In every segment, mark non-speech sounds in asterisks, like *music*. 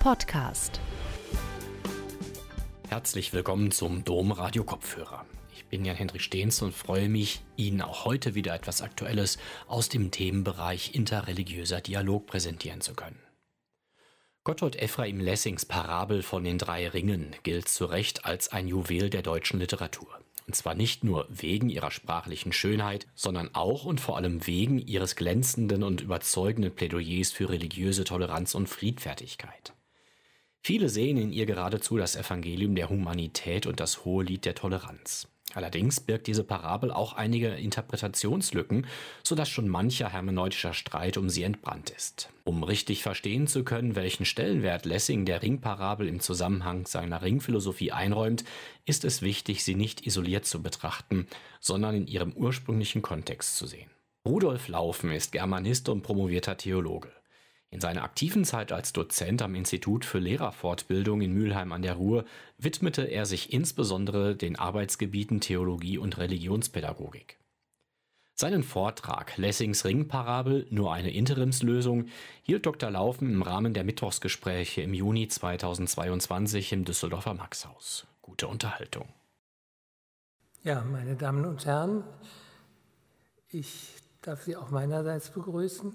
Podcast. Herzlich willkommen zum Dom Radio Kopfhörer. Ich bin Jan-Hendrik Stehns und freue mich, Ihnen auch heute wieder etwas Aktuelles aus dem Themenbereich interreligiöser Dialog präsentieren zu können. Gotthold Ephraim Lessings Parabel von den drei Ringen gilt zu Recht als ein Juwel der deutschen Literatur. Und zwar nicht nur wegen ihrer sprachlichen Schönheit, sondern auch und vor allem wegen ihres glänzenden und überzeugenden Plädoyers für religiöse Toleranz und Friedfertigkeit. Viele sehen in ihr geradezu das Evangelium der Humanität und das hohe Lied der Toleranz. Allerdings birgt diese Parabel auch einige Interpretationslücken, sodass schon mancher hermeneutischer Streit um sie entbrannt ist. Um richtig verstehen zu können, welchen Stellenwert Lessing der Ringparabel im Zusammenhang seiner Ringphilosophie einräumt, ist es wichtig, sie nicht isoliert zu betrachten, sondern in ihrem ursprünglichen Kontext zu sehen. Rudolf Laufen ist Germanist und promovierter Theologe. In seiner aktiven Zeit als Dozent am Institut für Lehrerfortbildung in Mülheim an der Ruhr widmete er sich insbesondere den Arbeitsgebieten Theologie und Religionspädagogik. Seinen Vortrag Lessings Ringparabel nur eine Interimslösung hielt Dr. Laufen im Rahmen der Mittwochsgespräche im Juni 2022 im Düsseldorfer Maxhaus. Gute Unterhaltung. Ja, meine Damen und Herren, ich darf Sie auch meinerseits begrüßen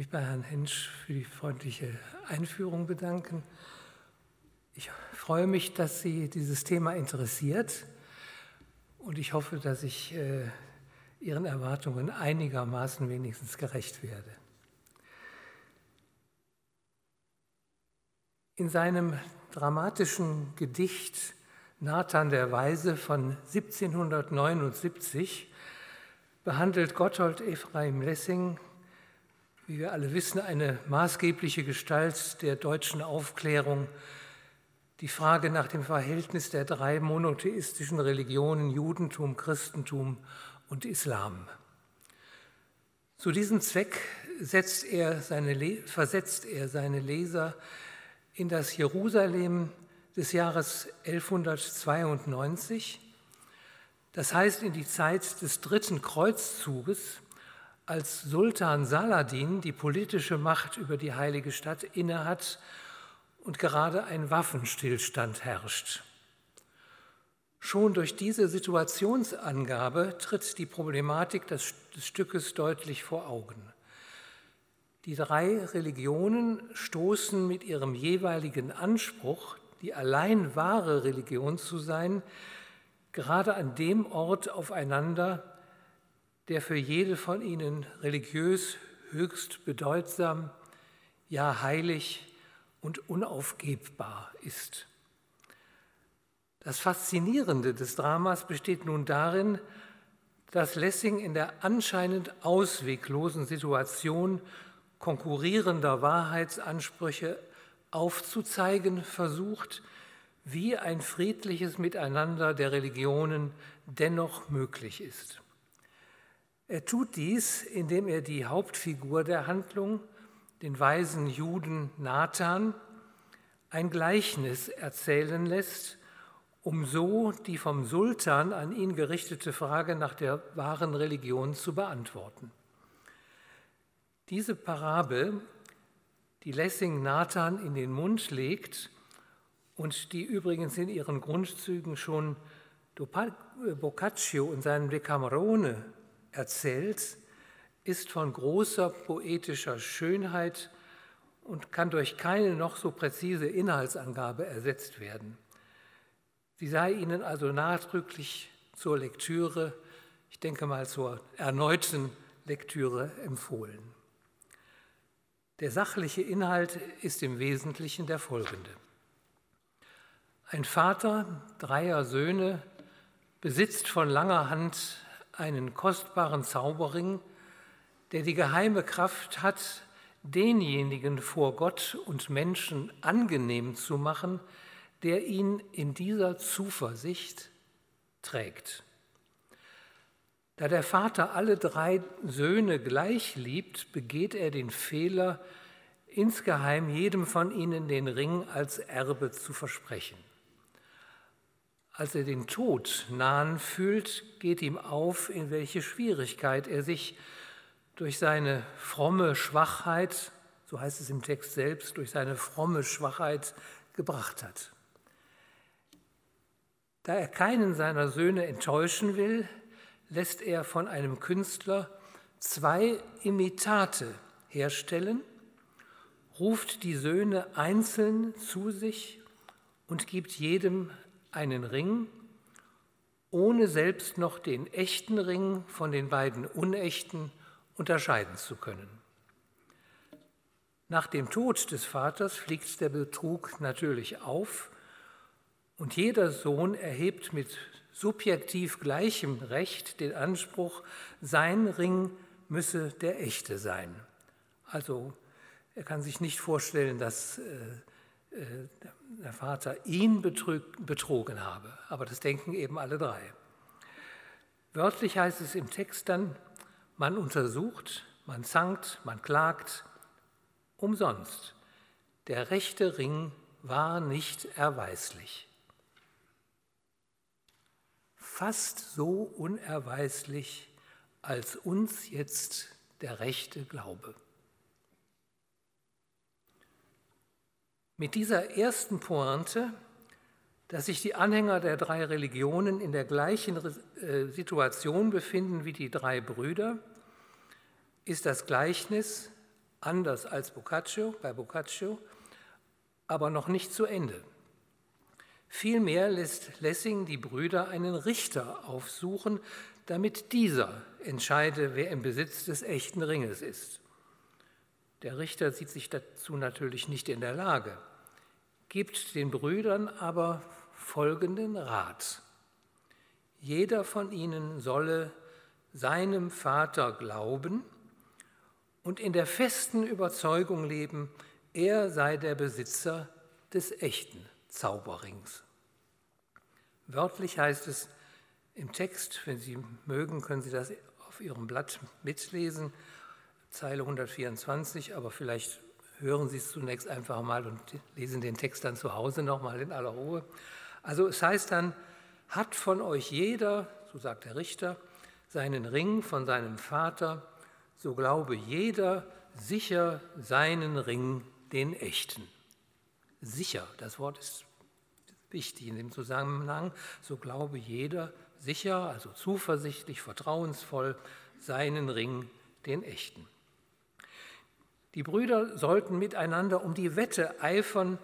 mich bei Herrn Hensch für die freundliche Einführung bedanken. Ich freue mich, dass Sie dieses Thema interessiert und ich hoffe, dass ich äh, Ihren Erwartungen einigermaßen wenigstens gerecht werde. In seinem dramatischen Gedicht Nathan der Weise von 1779 behandelt Gotthold Ephraim Lessing wie wir alle wissen, eine maßgebliche Gestalt der deutschen Aufklärung, die Frage nach dem Verhältnis der drei monotheistischen Religionen Judentum, Christentum und Islam. Zu diesem Zweck er seine, versetzt er seine Leser in das Jerusalem des Jahres 1192, das heißt in die Zeit des dritten Kreuzzuges, als Sultan Saladin die politische Macht über die heilige Stadt innehat und gerade ein Waffenstillstand herrscht. Schon durch diese Situationsangabe tritt die Problematik des, des Stückes deutlich vor Augen. Die drei Religionen stoßen mit ihrem jeweiligen Anspruch, die allein wahre Religion zu sein, gerade an dem Ort aufeinander, der für jede von ihnen religiös höchst bedeutsam, ja heilig und unaufgebbar ist. Das Faszinierende des Dramas besteht nun darin, dass Lessing in der anscheinend ausweglosen Situation konkurrierender Wahrheitsansprüche aufzuzeigen versucht, wie ein friedliches Miteinander der Religionen dennoch möglich ist. Er tut dies, indem er die Hauptfigur der Handlung, den weisen Juden Nathan, ein Gleichnis erzählen lässt, um so die vom Sultan an ihn gerichtete Frage nach der wahren Religion zu beantworten. Diese Parabel, die Lessing Nathan in den Mund legt und die übrigens in ihren Grundzügen schon Boccaccio in seinem Decamerone erzählt, ist von großer poetischer Schönheit und kann durch keine noch so präzise Inhaltsangabe ersetzt werden. Sie sei Ihnen also nachdrücklich zur Lektüre, ich denke mal zur erneuten Lektüre empfohlen. Der sachliche Inhalt ist im Wesentlichen der folgende. Ein Vater dreier Söhne besitzt von langer Hand einen kostbaren Zauberring, der die geheime Kraft hat, denjenigen vor Gott und Menschen angenehm zu machen, der ihn in dieser Zuversicht trägt. Da der Vater alle drei Söhne gleich liebt, begeht er den Fehler, insgeheim jedem von ihnen den Ring als Erbe zu versprechen. Als er den Tod nahen fühlt, geht ihm auf, in welche Schwierigkeit er sich durch seine fromme Schwachheit, so heißt es im Text selbst, durch seine fromme Schwachheit gebracht hat. Da er keinen seiner Söhne enttäuschen will, lässt er von einem Künstler zwei Imitate herstellen, ruft die Söhne einzeln zu sich und gibt jedem einen Ring, ohne selbst noch den echten Ring von den beiden unechten unterscheiden zu können. Nach dem Tod des Vaters fliegt der Betrug natürlich auf und jeder Sohn erhebt mit subjektiv gleichem Recht den Anspruch, sein Ring müsse der echte sein. Also er kann sich nicht vorstellen, dass äh, der Vater ihn betrogen habe, aber das denken eben alle drei. Wörtlich heißt es im Text dann, man untersucht, man zankt, man klagt, umsonst. Der rechte Ring war nicht erweislich. Fast so unerweislich als uns jetzt der rechte Glaube. Mit dieser ersten Pointe, dass sich die Anhänger der drei Religionen in der gleichen äh, Situation befinden wie die drei Brüder, ist das Gleichnis anders als Boccaccio, bei Boccaccio, aber noch nicht zu Ende. Vielmehr lässt Lessing die Brüder einen Richter aufsuchen, damit dieser entscheide, wer im Besitz des echten Ringes ist. Der Richter sieht sich dazu natürlich nicht in der Lage, gibt den Brüdern aber folgenden Rat. Jeder von ihnen solle seinem Vater glauben und in der festen Überzeugung leben, er sei der Besitzer des echten Zauberrings. Wörtlich heißt es im Text, wenn Sie mögen, können Sie das auf Ihrem Blatt mitlesen, Zeile 124, aber vielleicht hören Sie es zunächst einfach mal und lesen den Text dann zu Hause nochmal in aller Ruhe. Also es heißt dann, hat von euch jeder, so sagt der Richter, seinen Ring von seinem Vater so glaube jeder sicher seinen Ring, den echten. Sicher, das Wort ist wichtig in dem Zusammenhang, so glaube jeder sicher, also zuversichtlich, vertrauensvoll seinen Ring, den echten. Die Brüder sollten miteinander um die Wette eifern,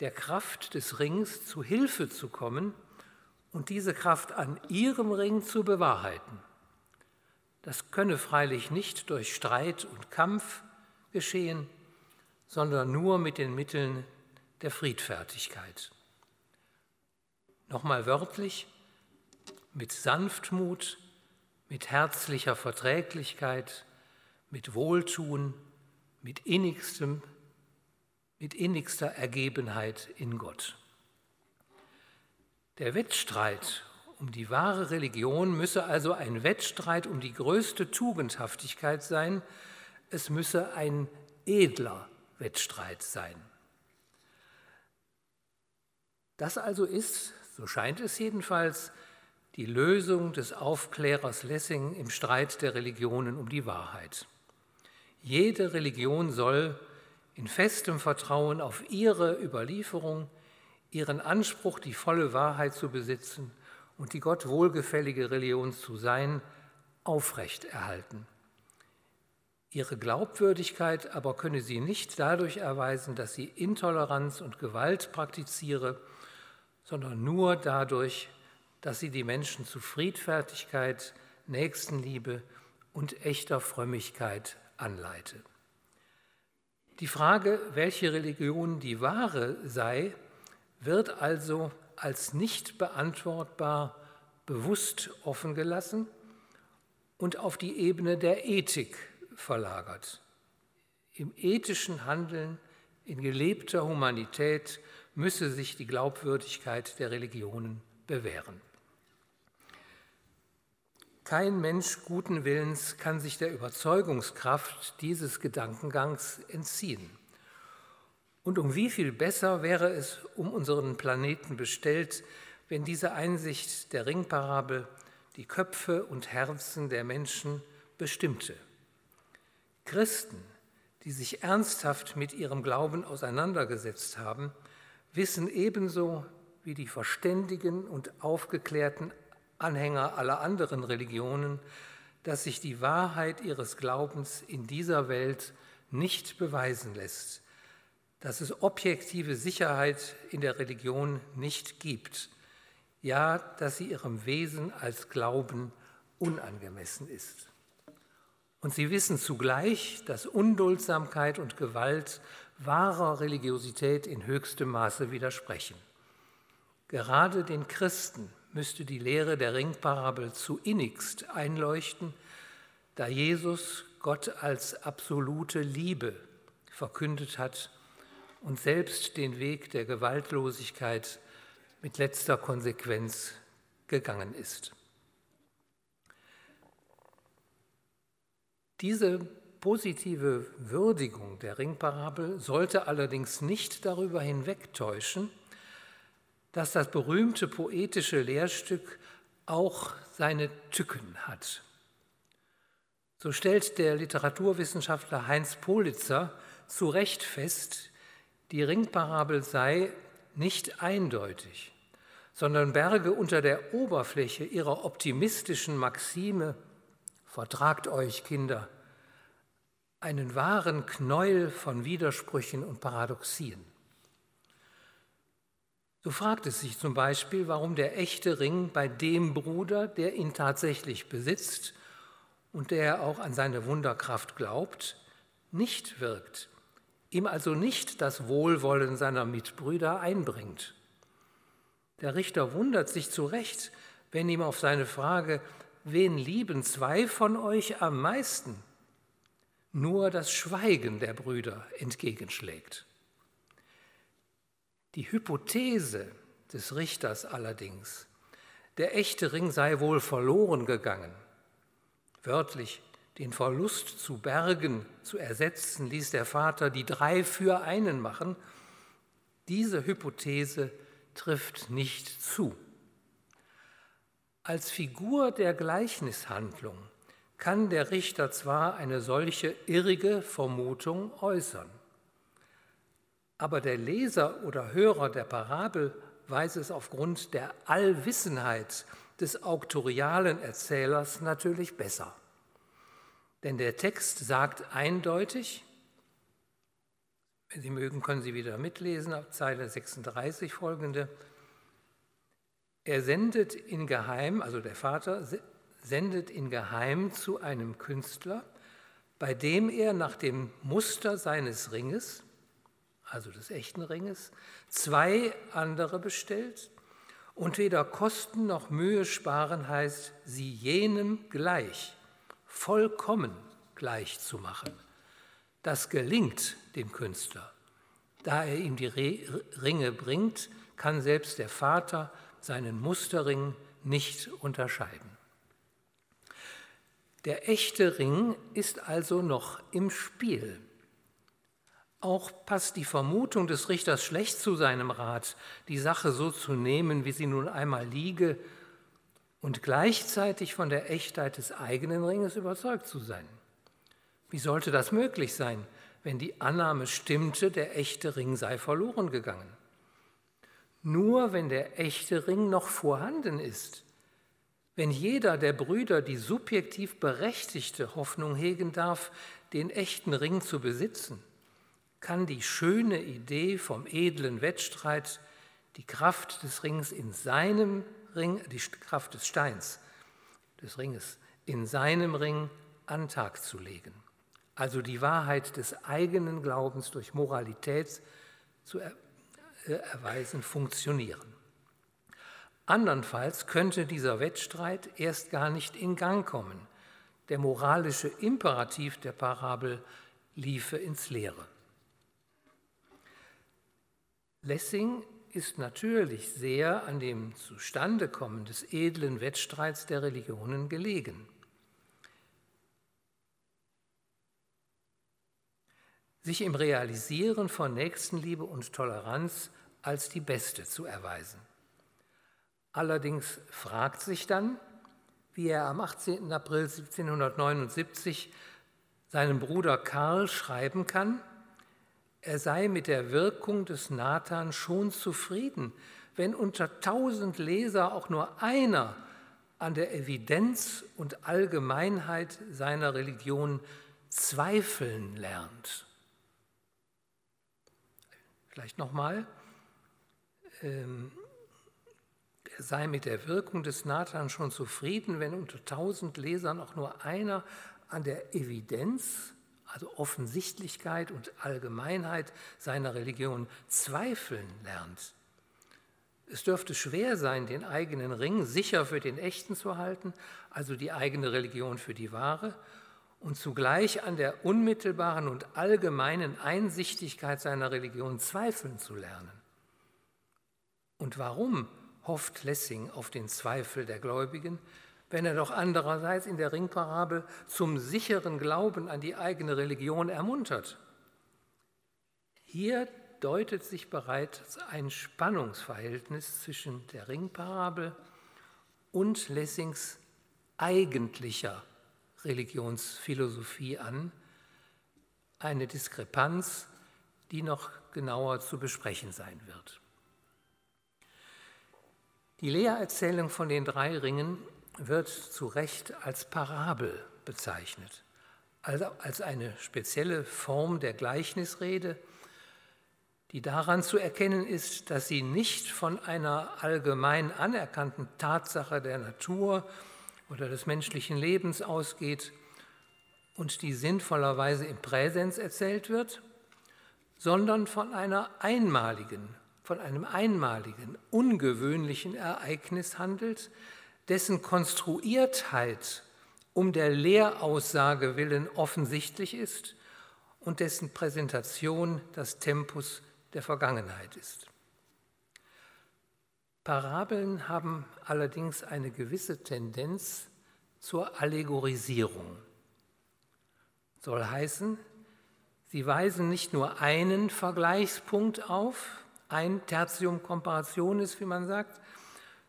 der Kraft des Rings zu Hilfe zu kommen und diese Kraft an ihrem Ring zu bewahrheiten. Das könne freilich nicht durch Streit und Kampf geschehen, sondern nur mit den Mitteln der Friedfertigkeit. Nochmal wörtlich, mit Sanftmut, mit herzlicher Verträglichkeit, mit Wohltun, mit innigstem, mit innigster Ergebenheit in Gott. Der Wettstreit um die wahre Religion müsse also ein Wettstreit um die größte Tugendhaftigkeit sein, es müsse ein edler Wettstreit sein. Das also ist, so scheint es jedenfalls, die Lösung des Aufklärers Lessing im Streit der Religionen um die Wahrheit. Jede Religion soll in festem Vertrauen auf ihre Überlieferung, ihren Anspruch, die volle Wahrheit zu besitzen, und die Gott wohlgefällige Religion zu sein, aufrechterhalten. Ihre Glaubwürdigkeit aber könne sie nicht dadurch erweisen, dass sie Intoleranz und Gewalt praktiziere, sondern nur dadurch, dass sie die Menschen zu Friedfertigkeit, Nächstenliebe und echter Frömmigkeit anleite. Die Frage, welche Religion die wahre sei, wird also als nicht beantwortbar bewusst offen gelassen und auf die Ebene der Ethik verlagert. Im ethischen Handeln, in gelebter Humanität müsse sich die Glaubwürdigkeit der Religionen bewähren. Kein Mensch guten Willens kann sich der Überzeugungskraft dieses Gedankengangs entziehen. Und um wie viel besser wäre es um unseren Planeten bestellt, wenn diese Einsicht der Ringparabel die Köpfe und Herzen der Menschen bestimmte. Christen, die sich ernsthaft mit ihrem Glauben auseinandergesetzt haben, wissen ebenso wie die verständigen und aufgeklärten Anhänger aller anderen Religionen, dass sich die Wahrheit ihres Glaubens in dieser Welt nicht beweisen lässt, dass es objektive Sicherheit in der Religion nicht gibt, ja, dass sie ihrem Wesen als Glauben unangemessen ist. Und sie wissen zugleich, dass Unduldsamkeit und Gewalt wahrer Religiosität in höchstem Maße widersprechen. Gerade den Christen müsste die Lehre der Ringparabel zu innigst einleuchten, da Jesus Gott als absolute Liebe verkündet hat und selbst den Weg der Gewaltlosigkeit mit letzter Konsequenz gegangen ist. Diese positive Würdigung der Ringparabel sollte allerdings nicht darüber hinwegtäuschen, dass das berühmte poetische Lehrstück auch seine Tücken hat. So stellt der Literaturwissenschaftler Heinz Politzer zu Recht fest, die Ringparabel sei nicht eindeutig, sondern berge unter der Oberfläche ihrer optimistischen Maxime Vertragt euch, Kinder, einen wahren Knäuel von Widersprüchen und Paradoxien. So fragt es sich zum Beispiel, warum der echte Ring bei dem Bruder, der ihn tatsächlich besitzt und der auch an seine Wunderkraft glaubt, nicht wirkt, ihm also nicht das Wohlwollen seiner Mitbrüder einbringt. Der Richter wundert sich zu Recht, wenn ihm auf seine Frage, wen lieben zwei von euch am meisten? Nur das Schweigen der Brüder entgegenschlägt. Die Hypothese des Richters allerdings, der echte Ring sei wohl verloren gegangen, wörtlich den Verlust zu bergen, zu ersetzen, ließ der Vater die drei für einen machen, diese Hypothese trifft nicht zu. Als Figur der Gleichnishandlung kann der Richter zwar eine solche irrige Vermutung äußern, aber der Leser oder Hörer der Parabel weiß es aufgrund der Allwissenheit des auktorialen Erzählers natürlich besser. Denn der Text sagt eindeutig, wenn Sie mögen, können Sie wieder mitlesen, auf Zeile 36 folgende, er sendet in Geheim, also der Vater sendet in Geheim zu einem Künstler, bei dem er nach dem Muster seines Ringes, also des echten Ringes, zwei andere bestellt und weder Kosten noch Mühe sparen heißt, sie jenem gleich, vollkommen gleich zu machen. Das gelingt dem Künstler. Da er ihm die Ringe bringt, kann selbst der Vater seinen Musterring nicht unterscheiden. Der echte Ring ist also noch im Spiel. Auch passt die Vermutung des Richters schlecht zu seinem Rat, die Sache so zu nehmen, wie sie nun einmal liege, und gleichzeitig von der Echtheit des eigenen Ringes überzeugt zu sein. Wie sollte das möglich sein, wenn die Annahme stimmte, der echte Ring sei verloren gegangen? Nur wenn der echte Ring noch vorhanden ist, wenn jeder der Brüder die subjektiv berechtigte Hoffnung hegen darf, den echten Ring zu besitzen, kann die schöne Idee vom edlen Wettstreit die Kraft des Rings in seinem Ring, die Kraft des Steins, des Ringes, in seinem Ring an Tag zu legen. Also die Wahrheit des eigenen Glaubens durch Moralität zu äh, erweisen, funktionieren. Andernfalls könnte dieser Wettstreit erst gar nicht in Gang kommen. Der moralische Imperativ der Parabel liefe ins Leere. Lessing ist natürlich sehr an dem Zustandekommen des edlen Wettstreits der Religionen gelegen. sich im Realisieren von Nächstenliebe und Toleranz als die beste zu erweisen. Allerdings fragt sich dann, wie er am 18. April 1779 seinem Bruder Karl schreiben kann, er sei mit der Wirkung des Nathan schon zufrieden, wenn unter tausend Leser auch nur einer an der Evidenz und Allgemeinheit seiner Religion zweifeln lernt. Vielleicht nochmal. Ähm, er sei mit der Wirkung des Nathan schon zufrieden, wenn unter tausend Lesern auch nur einer an der Evidenz, also Offensichtlichkeit und Allgemeinheit seiner Religion zweifeln lernt. Es dürfte schwer sein, den eigenen Ring sicher für den echten zu halten, also die eigene Religion für die wahre, und zugleich an der unmittelbaren und allgemeinen Einsichtigkeit seiner Religion zweifeln zu lernen. Und warum hofft Lessing auf den Zweifel der Gläubigen, wenn er doch andererseits in der Ringparabel zum sicheren Glauben an die eigene Religion ermuntert? Hier deutet sich bereits ein Spannungsverhältnis zwischen der Ringparabel und Lessings eigentlicher Religionsphilosophie an, eine Diskrepanz, die noch genauer zu besprechen sein wird. Die Lehrerzählung von den drei Ringen wird zu Recht als Parabel bezeichnet, also als eine spezielle Form der Gleichnisrede, die daran zu erkennen ist, dass sie nicht von einer allgemein anerkannten Tatsache der Natur oder des menschlichen Lebens ausgeht und die sinnvollerweise im Präsens erzählt wird, sondern von einer einmaligen von einem einmaligen, ungewöhnlichen Ereignis handelt, dessen Konstruiertheit um der Lehraussage willen offensichtlich ist und dessen Präsentation das Tempus der Vergangenheit ist. Parabeln haben allerdings eine gewisse Tendenz zur Allegorisierung. Soll heißen, sie weisen nicht nur einen Vergleichspunkt auf, ein Tertium Comparationis, wie man sagt,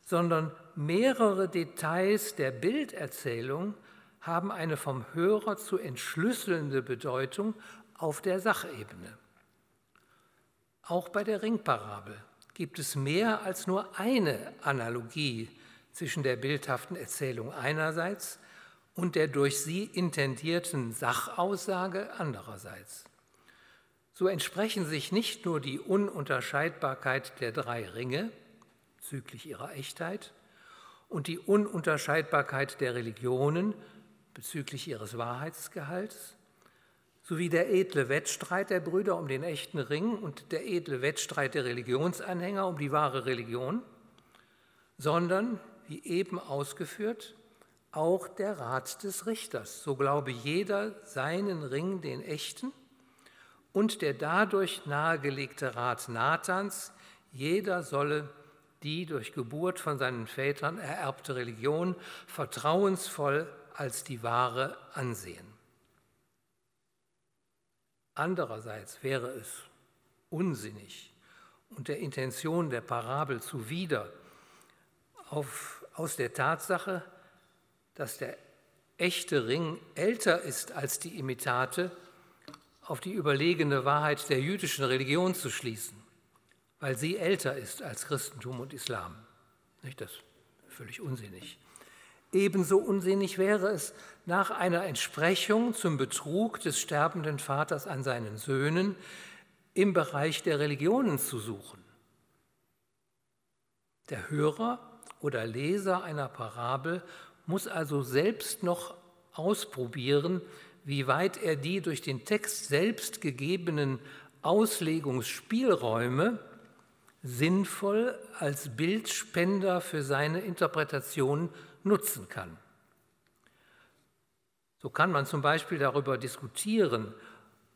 sondern mehrere Details der Bilderzählung haben eine vom Hörer zu entschlüsselnde Bedeutung auf der Sachebene. Auch bei der Ringparabel gibt es mehr als nur eine Analogie zwischen der bildhaften Erzählung einerseits und der durch sie intendierten Sachaussage andererseits. So entsprechen sich nicht nur die Ununterscheidbarkeit der drei Ringe bezüglich ihrer Echtheit und die Ununterscheidbarkeit der Religionen bezüglich ihres Wahrheitsgehalts, sowie der edle Wettstreit der Brüder um den echten Ring und der edle Wettstreit der Religionsanhänger um die wahre Religion, sondern, wie eben ausgeführt, auch der Rat des Richters. So glaube jeder seinen Ring den echten und der dadurch nahegelegte Rat Nathans, jeder solle die durch Geburt von seinen Vätern ererbte Religion vertrauensvoll als die wahre ansehen. Andererseits wäre es unsinnig und der Intention der Parabel zuwider, auf, aus der Tatsache, dass der echte Ring älter ist als die Imitate, auf die überlegene Wahrheit der jüdischen Religion zu schließen, weil sie älter ist als Christentum und Islam. Nicht das völlig unsinnig. Ebenso unsinnig wäre es, nach einer Entsprechung zum Betrug des sterbenden Vaters an seinen Söhnen im Bereich der Religionen zu suchen. Der Hörer oder Leser einer Parabel muss also selbst noch ausprobieren, wie weit er die durch den Text selbst gegebenen Auslegungsspielräume sinnvoll als Bildspender für seine Interpretation nutzen kann. So kann man zum Beispiel darüber diskutieren,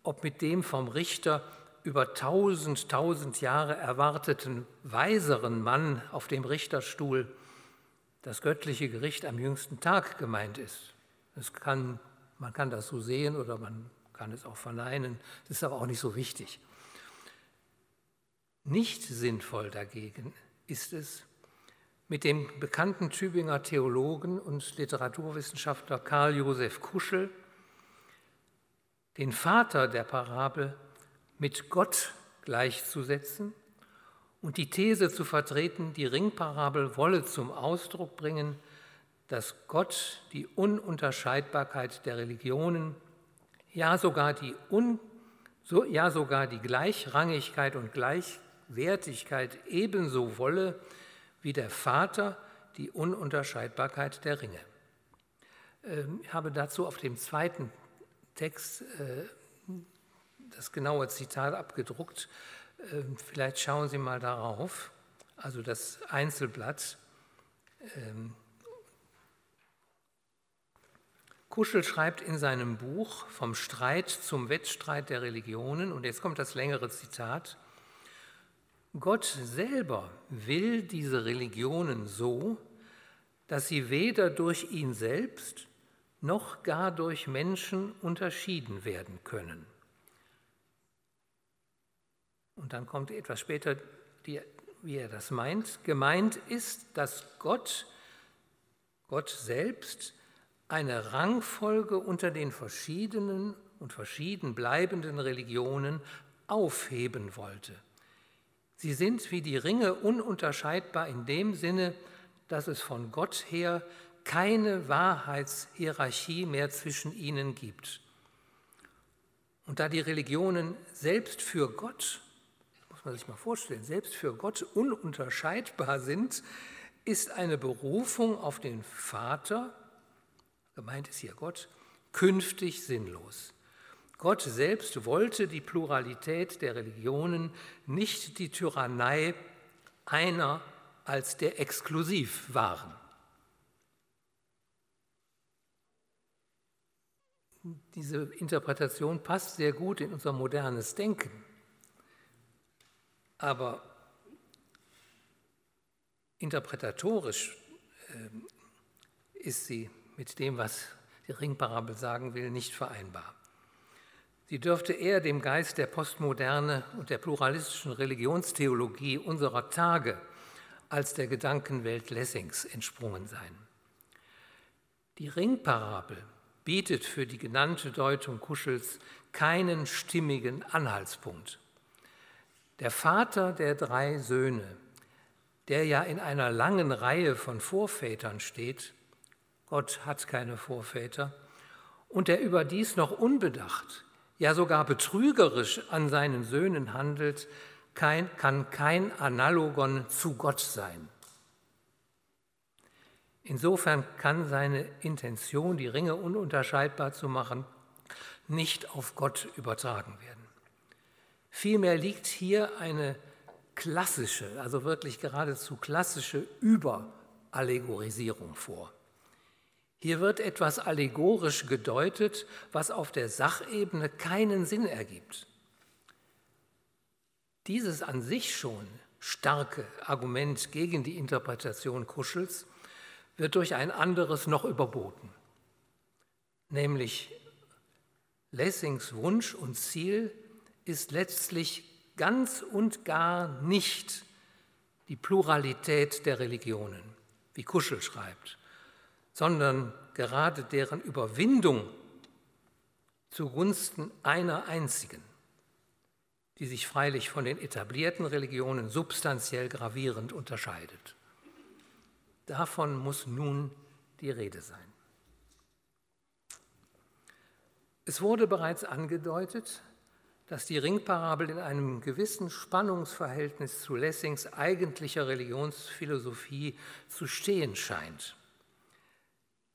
ob mit dem vom Richter über tausend, tausend Jahre erwarteten weiseren Mann auf dem Richterstuhl das göttliche Gericht am jüngsten Tag gemeint ist. Kann man kann das so sehen oder man kann es auch verneinen, das ist aber auch nicht so wichtig. Nicht sinnvoll dagegen ist es, mit dem bekannten Tübinger Theologen und Literaturwissenschaftler Karl Josef Kuschel den Vater der Parabel mit Gott gleichzusetzen und die These zu vertreten, die Ringparabel wolle zum Ausdruck bringen, dass Gott die Ununterscheidbarkeit der Religionen, ja sogar die, Un, so, ja sogar die Gleichrangigkeit und Gleichwertigkeit ebenso wolle wie der Vater die Ununterscheidbarkeit der Ringe. Ähm, ich habe dazu auf dem zweiten Text äh, das genaue Zitat abgedruckt. Ähm, vielleicht schauen Sie mal darauf, also das Einzelblatt. Ähm, Kuschel schreibt in seinem Buch vom Streit zum Wettstreit der Religionen, und jetzt kommt das längere Zitat, Gott selber will diese Religionen so, dass sie weder durch ihn selbst noch gar durch Menschen unterschieden werden können. Und dann kommt etwas später, die, wie er das meint. Gemeint ist, dass Gott, Gott selbst, eine Rangfolge unter den verschiedenen und verschieden bleibenden Religionen aufheben wollte. Sie sind wie die Ringe ununterscheidbar in dem Sinne, dass es von Gott her keine Wahrheitshierarchie mehr zwischen ihnen gibt. Und da die Religionen selbst für Gott, muss man sich mal vorstellen, selbst für Gott ununterscheidbar sind, ist eine Berufung auf den Vater, gemeint ist hier Gott, künftig sinnlos. Gott selbst wollte die Pluralität der Religionen, nicht die Tyrannei einer als der exklusiv waren. Diese Interpretation passt sehr gut in unser modernes Denken. Aber interpretatorisch äh, ist sie mit dem, was die Ringparabel sagen will, nicht vereinbar. Sie dürfte eher dem Geist der Postmoderne und der pluralistischen Religionstheologie unserer Tage als der Gedankenwelt Lessings entsprungen sein. Die Ringparabel bietet für die genannte Deutung Kuschels keinen stimmigen Anhaltspunkt. Der Vater der drei Söhne, der ja in einer langen Reihe von Vorvätern steht, Gott hat keine Vorväter, und der überdies noch unbedacht, ja sogar betrügerisch an seinen Söhnen handelt, kein, kann kein Analogon zu Gott sein. Insofern kann seine Intention, die Ringe ununterscheidbar zu machen, nicht auf Gott übertragen werden. Vielmehr liegt hier eine klassische, also wirklich geradezu klassische Überallegorisierung vor. Hier wird etwas allegorisch gedeutet, was auf der Sachebene keinen Sinn ergibt. Dieses an sich schon starke Argument gegen die Interpretation Kuschels wird durch ein anderes noch überboten, nämlich Lessings Wunsch und Ziel ist letztlich ganz und gar nicht die Pluralität der Religionen, wie Kuschel schreibt, sondern gerade deren Überwindung zugunsten einer einzigen, die sich freilich von den etablierten Religionen substanziell gravierend unterscheidet. Davon muss nun die Rede sein. Es wurde bereits angedeutet, dass die Ringparabel in einem gewissen Spannungsverhältnis zu Lessings eigentlicher Religionsphilosophie zu stehen scheint.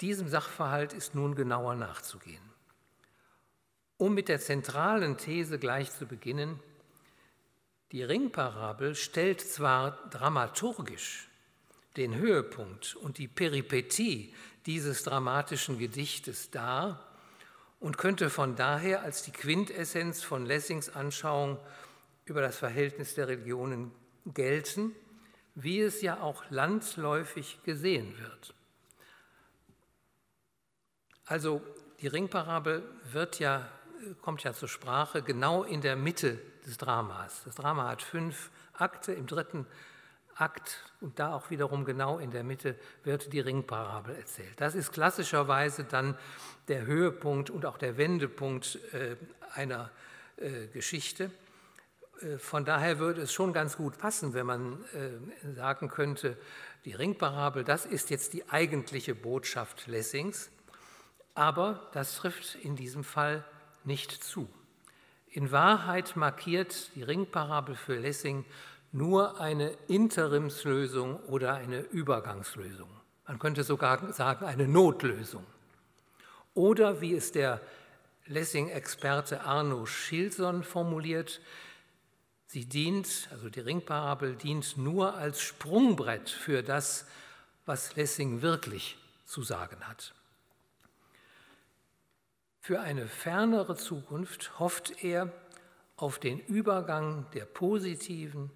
Diesem Sachverhalt ist nun genauer nachzugehen. Um mit der zentralen These gleich zu beginnen, die Ringparabel stellt zwar dramaturgisch den Höhepunkt und die Peripetie dieses dramatischen Gedichtes dar und könnte von daher als die Quintessenz von Lessings Anschauung über das Verhältnis der Religionen gelten, wie es ja auch landläufig gesehen wird. Also die Ringparabel wird ja, kommt ja zur Sprache genau in der Mitte des Dramas. Das Drama hat fünf Akte, im dritten Akt und da auch wiederum genau in der Mitte wird die Ringparabel erzählt. Das ist klassischerweise dann der Höhepunkt und auch der Wendepunkt äh, einer äh, Geschichte. Äh, von daher würde es schon ganz gut passen, wenn man sagen könnte, die Ringparabel, das ist jetzt die eigentliche Botschaft Lessings, aber das trifft in diesem Fall nicht zu. In Wahrheit markiert die Ringparabel für Lessing nur eine Interimslösung oder eine Übergangslösung. Man könnte sogar sagen, eine Notlösung. Oder wie es der Lessing-Experte Arno Schilson formuliert, sie dient, also die Ringparabel dient nur als Sprungbrett für das, was Lessing wirklich zu sagen hat. Für eine fernere Zukunft hofft er auf den Übergang der positiven,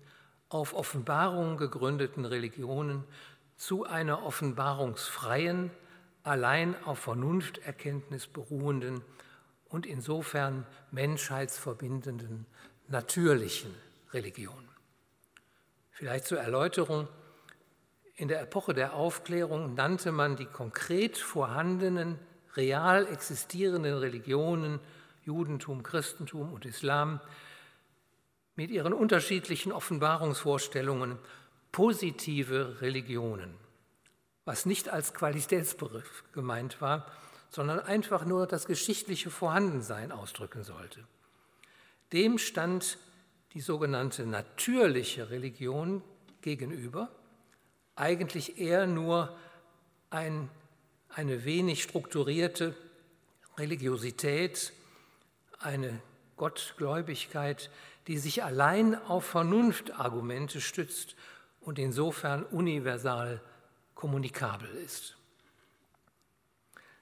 auf Offenbarung gegründeten Religionen zu einer offenbarungsfreien, allein auf Vernunfterkenntnis beruhenden und insofern menschheitsverbindenden, natürlichen Religion. Vielleicht zur Erläuterung. In der Epoche der Aufklärung nannte man die konkret vorhandenen, real existierenden Religionen, Judentum, Christentum und Islam, mit ihren unterschiedlichen Offenbarungsvorstellungen positive Religionen, was nicht als Qualitätsbegriff gemeint war, sondern einfach nur das geschichtliche Vorhandensein ausdrücken sollte. Dem stand die sogenannte natürliche Religion gegenüber, eigentlich eher nur ein, eine wenig strukturierte Religiosität, eine Gottgläubigkeit, die sich allein auf Vernunftargumente stützt und insofern universal kommunikabel ist.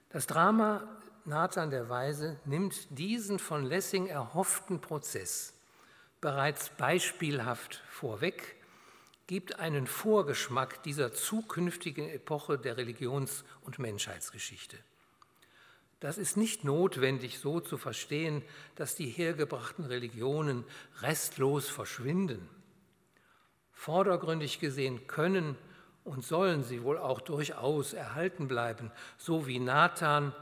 Das Drama Nathan der Weise nimmt diesen von Lessing erhofften Prozess bereits beispielhaft vorweg, gibt einen Vorgeschmack dieser zukünftigen Epoche der Religions- und Menschheitsgeschichte. Das ist nicht notwendig so zu verstehen, dass die hergebrachten Religionen restlos verschwinden. Vordergründig gesehen können und sollen sie wohl auch durchaus erhalten bleiben, so wie Nathan,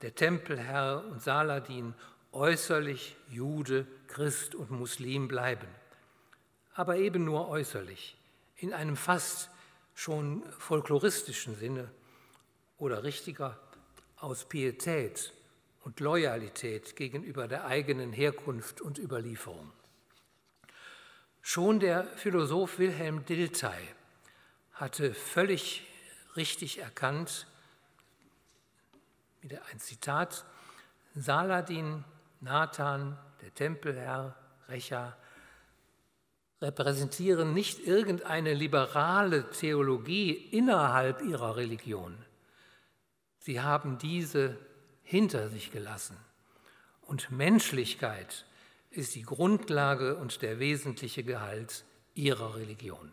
der Tempelherr und Saladin äußerlich Jude, Christ und Muslim bleiben. Aber eben nur äußerlich, in einem fast schon folkloristischen Sinne oder richtiger aus Pietät und Loyalität gegenüber der eigenen Herkunft und Überlieferung. Schon der Philosoph Wilhelm Dilthey hatte völlig richtig erkannt, wieder ein Zitat, Saladin, Nathan, der Tempelherr, Recha, repräsentieren nicht irgendeine liberale Theologie innerhalb ihrer Religion, Sie haben diese hinter sich gelassen. Und Menschlichkeit ist die Grundlage und der wesentliche Gehalt ihrer Religion.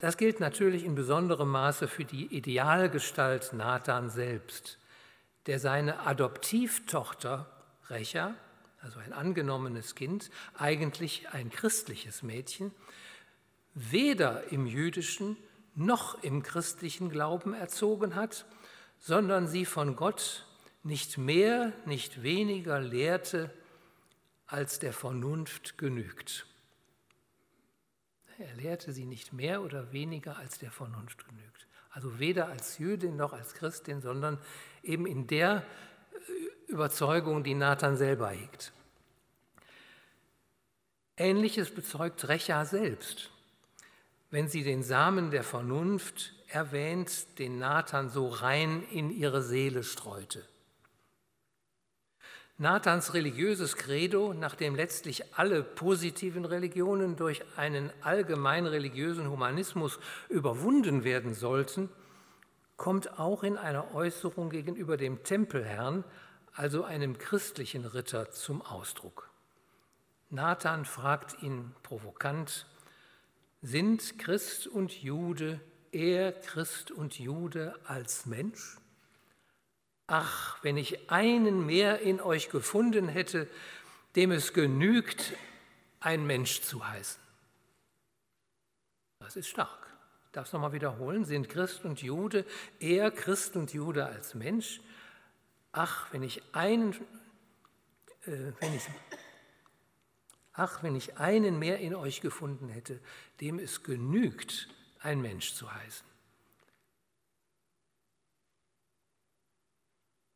Das gilt natürlich in besonderem Maße für die Idealgestalt Nathan selbst, der seine Adoptivtochter Recha, also ein angenommenes Kind, eigentlich ein christliches Mädchen, weder im jüdischen noch im christlichen Glauben erzogen hat, sondern sie von Gott nicht mehr, nicht weniger lehrte, als der Vernunft genügt. Er lehrte sie nicht mehr oder weniger, als der Vernunft genügt. Also weder als Jüdin noch als Christin, sondern eben in der Überzeugung, die Nathan selber hegt. Ähnliches bezeugt Recha selbst wenn sie den Samen der Vernunft erwähnt, den Nathan so rein in ihre Seele streute. Nathans religiöses Credo, nachdem letztlich alle positiven Religionen durch einen allgemein religiösen Humanismus überwunden werden sollten, kommt auch in einer Äußerung gegenüber dem Tempelherrn, also einem christlichen Ritter, zum Ausdruck. Nathan fragt ihn provokant, sind Christ und Jude, er Christ und Jude als Mensch? Ach, wenn ich einen mehr in euch gefunden hätte, dem es genügt, ein Mensch zu heißen. Das ist stark. Ich darf es nochmal wiederholen. Sind Christ und Jude eher Christ und Jude als Mensch? Ach, wenn ich einen, äh, wenn ich, ach, wenn ich einen mehr in euch gefunden hätte, dem es genügt, ein Mensch zu heißen.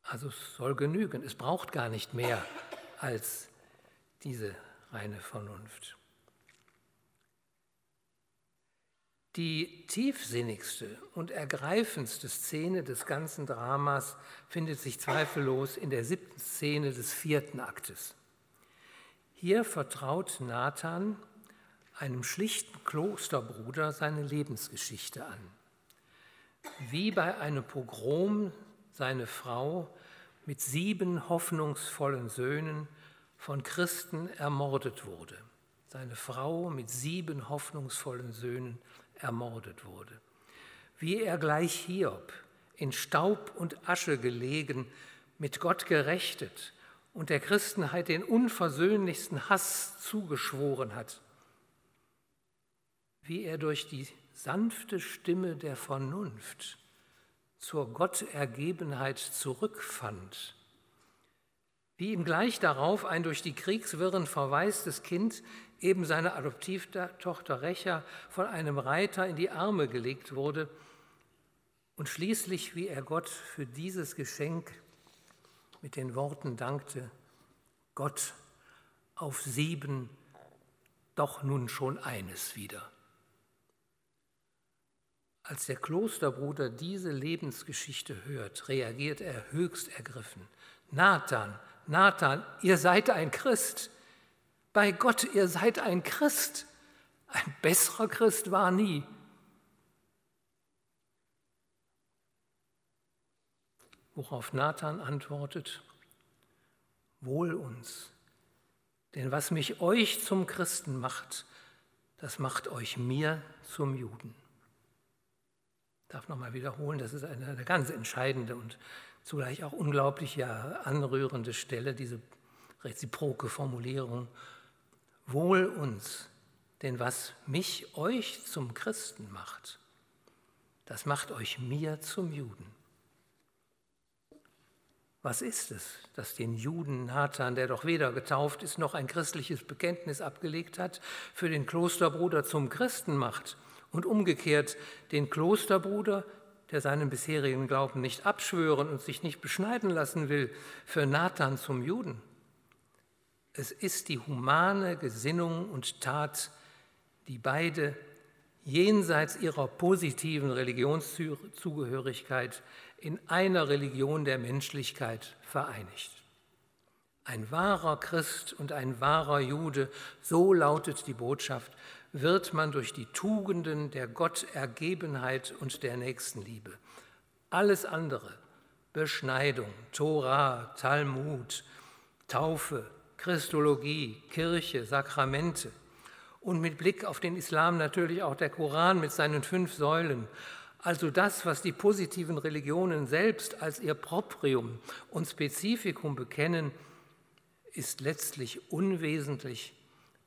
Also es soll genügen. Es braucht gar nicht mehr als diese reine Vernunft. Die tiefsinnigste und ergreifendste Szene des ganzen Dramas findet sich zweifellos in der siebten Szene des vierten Aktes. Hier vertraut Nathan einem schlichten Klosterbruder seine Lebensgeschichte an. Wie bei einem Pogrom seine Frau mit sieben hoffnungsvollen Söhnen von Christen ermordet wurde. Seine Frau mit sieben hoffnungsvollen Söhnen ermordet wurde. Wie er gleich Hiob in Staub und Asche gelegen, mit Gott gerechtet und der Christenheit den unversöhnlichsten Hass zugeschworen hat. Wie er durch die sanfte Stimme der Vernunft zur Gottergebenheit zurückfand. Wie ihm gleich darauf ein durch die Kriegswirren verwaistes Kind eben seine Adoptivtochter Recha von einem Reiter in die Arme gelegt wurde und schließlich, wie er Gott für dieses Geschenk mit den Worten dankte, Gott auf sieben, doch nun schon eines wieder. Als der Klosterbruder diese Lebensgeschichte hört, reagiert er höchst ergriffen. Nathan, Nathan, ihr seid ein Christ. Bei Gott, ihr seid ein Christ. Ein besserer Christ war nie. Worauf Nathan antwortet, Wohl uns, denn was mich euch zum Christen macht, das macht euch mir zum Juden. Ich darf nochmal wiederholen, das ist eine, eine ganz entscheidende und zugleich auch unglaublich ja, anrührende Stelle, diese reziproke Formulierung. Wohl uns, denn was mich euch zum Christen macht, das macht euch mir zum Juden. Was ist es, das den Juden Nathan, der doch weder getauft ist noch ein christliches Bekenntnis abgelegt hat, für den Klosterbruder zum Christen macht und umgekehrt den Klosterbruder, der seinen bisherigen Glauben nicht abschwören und sich nicht beschneiden lassen will, für Nathan zum Juden? Es ist die humane Gesinnung und Tat, die beide jenseits ihrer positiven Religionszugehörigkeit in einer Religion der Menschlichkeit vereinigt. Ein wahrer Christ und ein wahrer Jude, so lautet die Botschaft, wird man durch die Tugenden der Gottergebenheit und der Nächstenliebe. Alles andere, Beschneidung, Torah, Talmud, Taufe, Christologie, Kirche, Sakramente und mit Blick auf den Islam natürlich auch der Koran mit seinen fünf Säulen. Also das, was die positiven Religionen selbst als ihr Proprium und Spezifikum bekennen, ist letztlich unwesentlich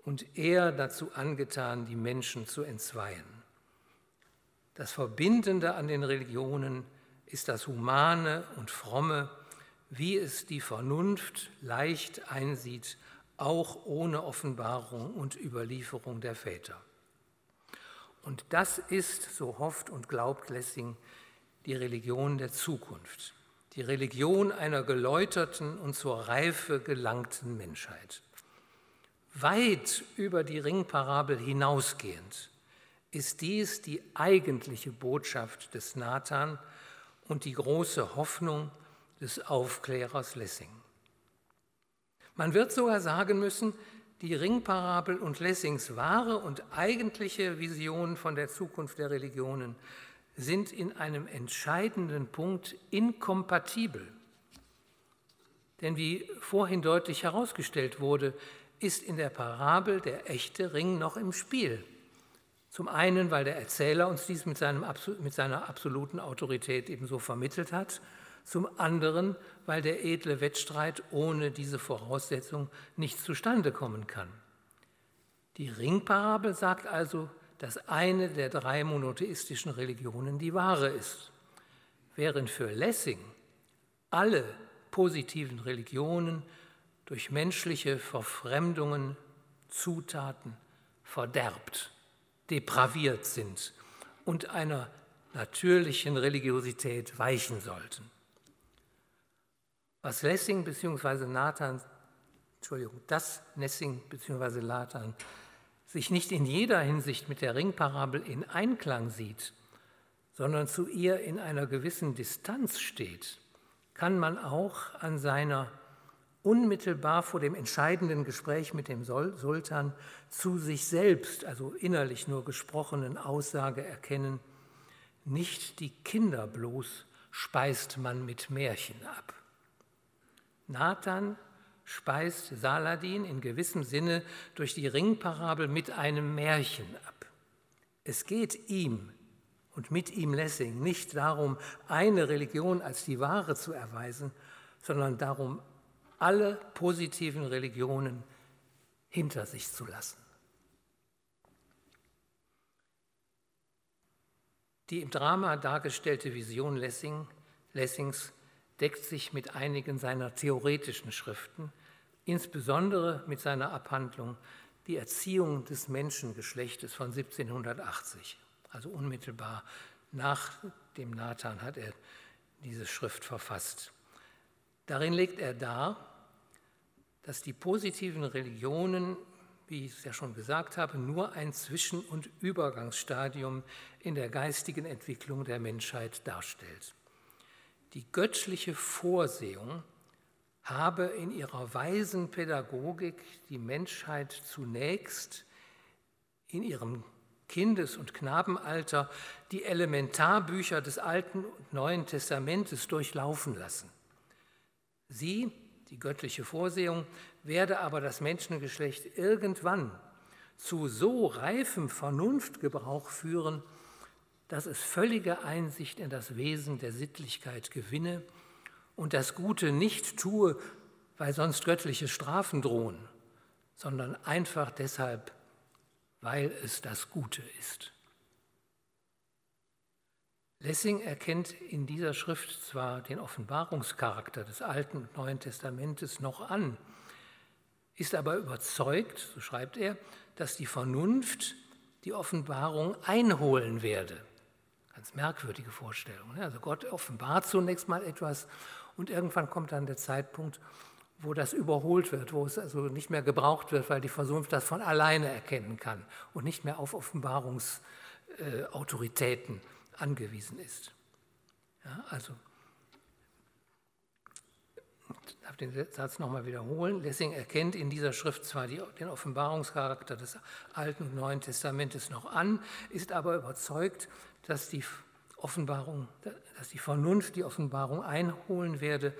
und eher dazu angetan, die Menschen zu entzweien. Das Verbindende an den Religionen ist das Humane und Fromme, wie es die Vernunft leicht einsieht, auch ohne Offenbarung und Überlieferung der Väter. Und das ist, so hofft und glaubt Lessing, die Religion der Zukunft, die Religion einer geläuterten und zur Reife gelangten Menschheit. Weit über die Ringparabel hinausgehend ist dies die eigentliche Botschaft des Nathan und die große Hoffnung des Aufklärers Lessing. Man wird sogar sagen müssen, die Ringparabel und Lessings wahre und eigentliche Vision von der Zukunft der Religionen sind in einem entscheidenden Punkt inkompatibel. Denn wie vorhin deutlich herausgestellt wurde, ist in der Parabel der echte Ring noch im Spiel. Zum einen, weil der Erzähler uns dies mit, seinem, mit seiner absoluten Autorität ebenso vermittelt hat zum anderen, weil der edle Wettstreit ohne diese Voraussetzung nicht zustande kommen kann. Die Ringparabel sagt also, dass eine der drei monotheistischen Religionen die wahre ist, während für Lessing alle positiven Religionen durch menschliche Verfremdungen, Zutaten verderbt, depraviert sind und einer natürlichen Religiosität weichen sollten. Was Lessing bzw. Nathan, Entschuldigung, das Lessing bzw. Nathan sich nicht in jeder Hinsicht mit der Ringparabel in Einklang sieht, sondern zu ihr in einer gewissen Distanz steht, kann man auch an seiner unmittelbar vor dem entscheidenden Gespräch mit dem Sultan zu sich selbst, also innerlich nur gesprochenen Aussage erkennen, nicht die Kinder bloß speist man mit Märchen ab. Nathan speist Saladin in gewissem Sinne durch die Ringparabel mit einem Märchen ab. Es geht ihm und mit ihm Lessing nicht darum, eine Religion als die wahre zu erweisen, sondern darum, alle positiven Religionen hinter sich zu lassen. Die im Drama dargestellte Vision Lessing, Lessings deckt sich mit einigen seiner theoretischen Schriften, insbesondere mit seiner Abhandlung Die Erziehung des Menschengeschlechtes von 1780. Also unmittelbar nach dem Nathan hat er diese Schrift verfasst. Darin legt er dar, dass die positiven Religionen, wie ich es ja schon gesagt habe, nur ein Zwischen- und Übergangsstadium in der geistigen Entwicklung der Menschheit darstellt. Die göttliche Vorsehung habe in ihrer weisen Pädagogik die Menschheit zunächst in ihrem Kindes- und Knabenalter die Elementarbücher des Alten und Neuen Testamentes durchlaufen lassen. Sie, die göttliche Vorsehung, werde aber das Menschengeschlecht irgendwann zu so reifem Vernunftgebrauch führen, dass es völlige Einsicht in das Wesen der Sittlichkeit gewinne und das Gute nicht tue, weil sonst göttliche Strafen drohen, sondern einfach deshalb, weil es das Gute ist. Lessing erkennt in dieser Schrift zwar den Offenbarungscharakter des Alten und Neuen Testamentes noch an, ist aber überzeugt, so schreibt er, dass die Vernunft die Offenbarung einholen werde. Ganz merkwürdige Vorstellung. Ne? Also Gott offenbart zunächst mal etwas und irgendwann kommt dann der Zeitpunkt, wo das überholt wird, wo es also nicht mehr gebraucht wird, weil die Vernunft das von alleine erkennen kann und nicht mehr auf Offenbarungsautoritäten äh, angewiesen ist. Ja, also, ich darf den Satz nochmal wiederholen. Lessing erkennt in dieser Schrift zwar die, den Offenbarungscharakter des Alten und Neuen Testamentes noch an, ist aber überzeugt, dass die Offenbarung, dass die Vernunft die Offenbarung einholen werde,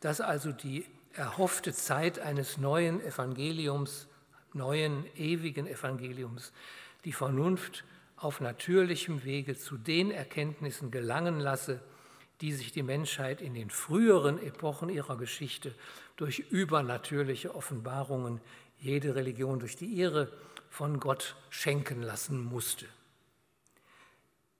dass also die erhoffte Zeit eines neuen Evangeliums, neuen ewigen Evangeliums, die Vernunft auf natürlichem Wege zu den Erkenntnissen gelangen lasse, die sich die Menschheit in den früheren Epochen ihrer Geschichte durch übernatürliche Offenbarungen, jede Religion durch die ihre, von Gott schenken lassen musste.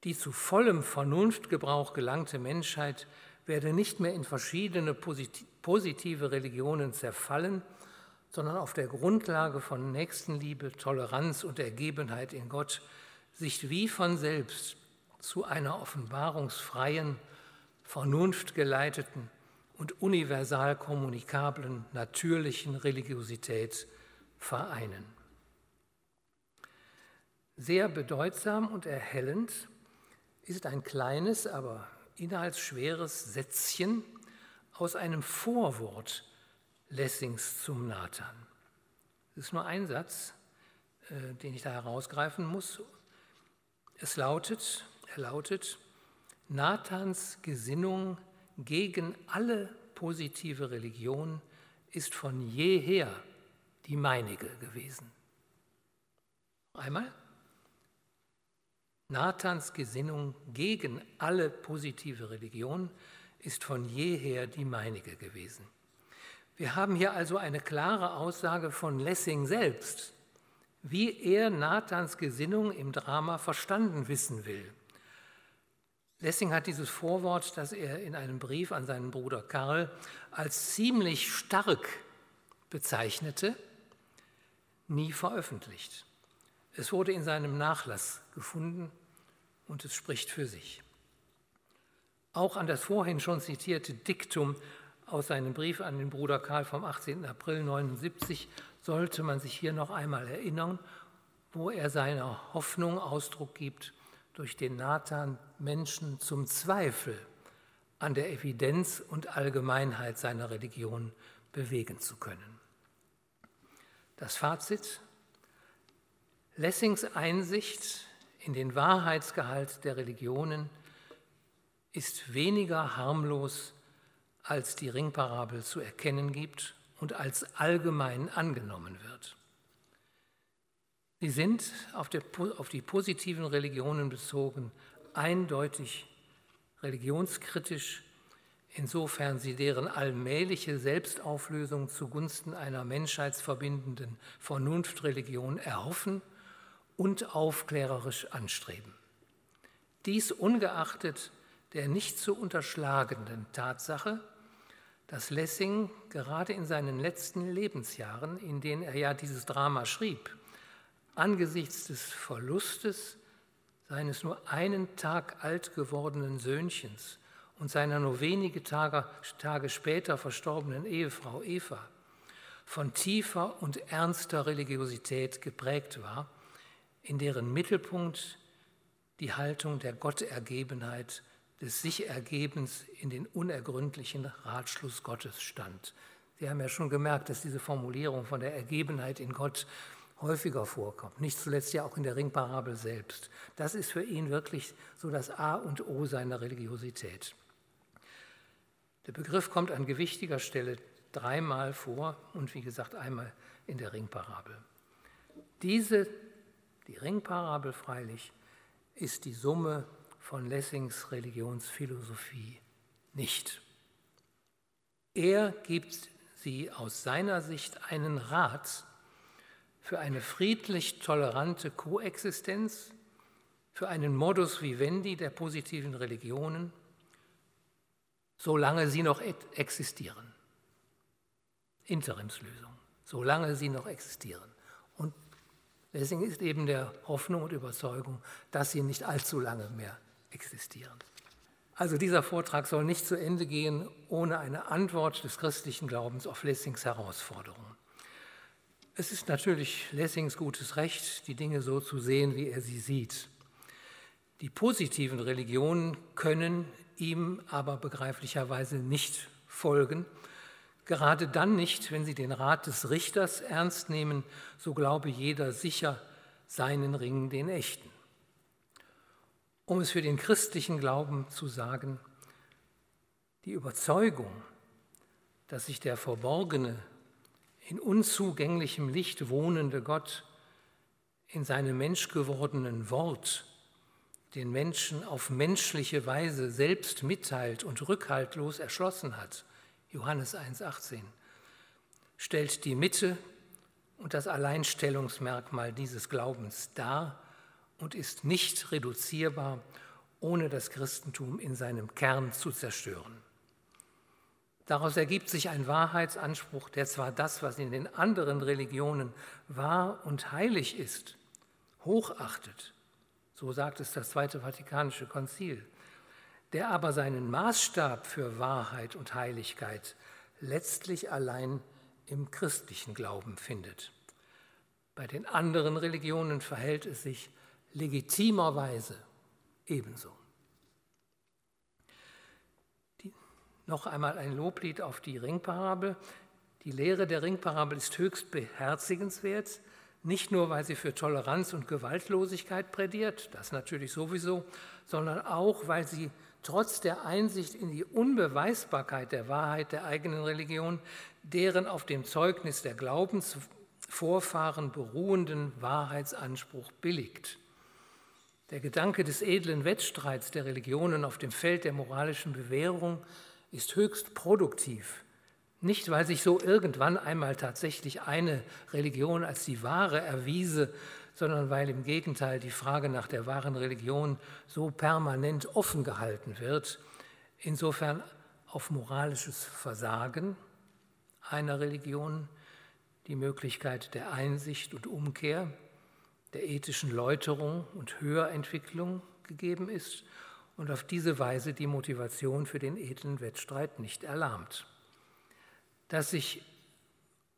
Die zu vollem Vernunftgebrauch gelangte Menschheit werde nicht mehr in verschiedene positive Religionen zerfallen, sondern auf der Grundlage von Nächstenliebe, Toleranz und Ergebenheit in Gott sich wie von selbst zu einer offenbarungsfreien, vernunftgeleiteten und universal kommunikablen natürlichen Religiosität vereinen. Sehr bedeutsam und erhellend ist ein kleines, aber inhaltsschweres Sätzchen aus einem Vorwort Lessings zum Nathan. Das ist nur ein Satz, äh, den ich da herausgreifen muss es lautet, er lautet, Nathans Gesinnung gegen alle positive Religion ist von jeher die meinige gewesen. Einmal. Nathans Gesinnung gegen alle positive Religion ist von jeher die meinige gewesen. Wir haben hier also eine klare Aussage von Lessing selbst, wie er Nathans Gesinnung im Drama verstanden wissen will. Lessing hat dieses Vorwort, das er in einem Brief an seinen Bruder Karl als ziemlich stark bezeichnete, nie veröffentlicht. Es wurde in seinem Nachlass gefunden und es spricht für sich. Auch an das vorhin schon zitierte Diktum aus seinem Brief an den Bruder Karl vom 18. April 1979 sollte man sich hier noch einmal erinnern, wo er seiner Hoffnung Ausdruck gibt, durch den Nathan Menschen zum Zweifel an der Evidenz und Allgemeinheit seiner Religion bewegen zu können. Das Fazit, Lessings Einsicht in den Wahrheitsgehalt der Religionen ist weniger harmlos, als die Ringparabel zu erkennen gibt und als allgemein angenommen wird. Sie sind auf, der, auf die positiven Religionen bezogen eindeutig religionskritisch, insofern sie deren allmähliche Selbstauflösung zugunsten einer menschheitsverbindenden Vernunftreligion erhoffen und aufklärerisch anstreben. Dies ungeachtet der nicht zu unterschlagenden Tatsache, dass Lessing gerade in seinen letzten Lebensjahren, in denen er ja dieses Drama schrieb, angesichts des Verlustes seines nur einen Tag alt gewordenen Söhnchens und seiner nur wenige Tage, Tage später verstorbenen Ehefrau Eva von tiefer und ernster Religiosität geprägt war, in deren Mittelpunkt die Haltung der Gottergebenheit des Sich-Ergebens in den unergründlichen Ratschluss Gottes stand. Sie haben ja schon gemerkt, dass diese Formulierung von der Ergebenheit in Gott häufiger vorkommt, nicht zuletzt ja auch in der Ringparabel selbst. Das ist für ihn wirklich so das A und O seiner Religiosität. Der Begriff kommt an gewichtiger Stelle dreimal vor und wie gesagt einmal in der Ringparabel. Diese, die Ringparabel freilich, ist die Summe von Lessings Religionsphilosophie nicht. Er gibt sie aus seiner Sicht einen Rat für eine friedlich tolerante Koexistenz, für einen Modus vivendi der positiven Religionen, solange sie noch existieren. Interimslösung, solange sie noch existieren. Lessing ist eben der Hoffnung und Überzeugung, dass sie nicht allzu lange mehr existieren. Also dieser Vortrag soll nicht zu Ende gehen ohne eine Antwort des christlichen Glaubens auf Lessings Herausforderungen. Es ist natürlich Lessings gutes Recht, die Dinge so zu sehen, wie er sie sieht. Die positiven Religionen können ihm aber begreiflicherweise nicht folgen, gerade dann nicht, wenn sie den Rat des Richters ernst nehmen, so glaube jeder sicher seinen Ring den echten. Um es für den christlichen Glauben zu sagen, die Überzeugung, dass sich der verborgene, in unzugänglichem Licht wohnende Gott in seinem menschgewordenen Wort den Menschen auf menschliche Weise selbst mitteilt und rückhaltlos erschlossen hat, Johannes 1.18, stellt die Mitte und das Alleinstellungsmerkmal dieses Glaubens dar und ist nicht reduzierbar, ohne das Christentum in seinem Kern zu zerstören. Daraus ergibt sich ein Wahrheitsanspruch, der zwar das, was in den anderen Religionen wahr und heilig ist, hochachtet, so sagt es das Zweite Vatikanische Konzil, der aber seinen Maßstab für Wahrheit und Heiligkeit letztlich allein im christlichen Glauben findet. Bei den anderen Religionen verhält es sich legitimerweise ebenso. Die, noch einmal ein Loblied auf die Ringparabel. Die Lehre der Ringparabel ist höchst beherzigenswert, nicht nur, weil sie für Toleranz und Gewaltlosigkeit plädiert, das natürlich sowieso, sondern auch, weil sie trotz der Einsicht in die Unbeweisbarkeit der Wahrheit der eigenen Religion, deren auf dem Zeugnis der Glaubensvorfahren beruhenden Wahrheitsanspruch billigt. Der Gedanke des edlen Wettstreits der Religionen auf dem Feld der moralischen Bewährung ist höchst produktiv, Nicht, weil sich so irgendwann einmal tatsächlich eine Religion als die wahre erwiese, sondern weil im Gegenteil die Frage nach der wahren Religion so permanent offen gehalten wird, insofern auf moralisches Versagen einer Religion, die Möglichkeit der Einsicht und Umkehr, der ethischen Läuterung und Höherentwicklung gegeben ist und auf diese Weise die Motivation für den edlen Wettstreit nicht erlahmt. Dass sich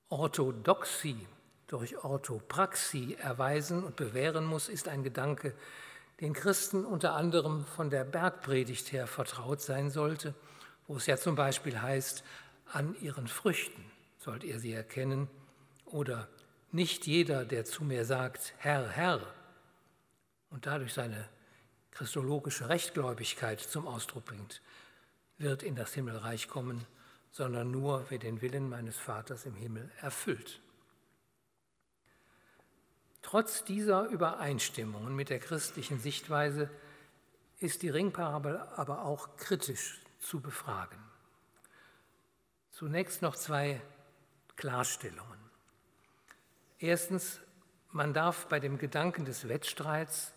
Orthodoxie durch Orthopraxie erweisen und bewähren muss, ist ein Gedanke, den Christen unter anderem von der Bergpredigt her vertraut sein sollte, wo es ja zum Beispiel heißt, an ihren Früchten sollt ihr sie erkennen oder nicht jeder, der zu mir sagt, Herr, Herr, und dadurch seine christologische Rechtgläubigkeit zum Ausdruck bringt, wird in das Himmelreich kommen, sondern nur, wer den Willen meines Vaters im Himmel erfüllt. Trotz dieser Übereinstimmungen mit der christlichen Sichtweise ist die Ringparabel aber auch kritisch zu befragen. Zunächst noch zwei Klarstellungen. Erstens, man darf bei dem Gedanken des Wettstreits,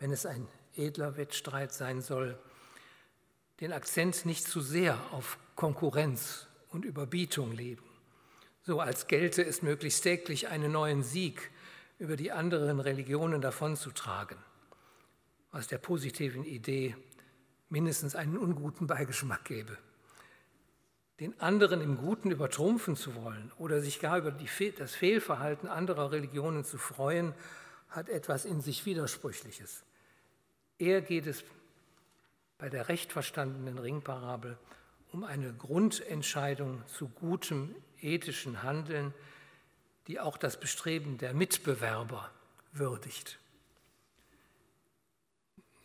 wenn es ein edler Wettstreit sein soll, den Akzent nicht zu sehr auf Konkurrenz und Überbietung legen, so als gelte es möglichst täglich einen neuen Sieg über die anderen Religionen davonzutragen, was der positiven Idee mindestens einen unguten Beigeschmack gäbe. Den anderen im Guten übertrumpfen zu wollen oder sich gar über die, das Fehlverhalten anderer Religionen zu freuen, hat etwas in sich Widersprüchliches. Eher geht es bei der recht verstandenen Ringparabel um eine Grundentscheidung zu gutem ethischen Handeln, die auch das Bestreben der Mitbewerber würdigt.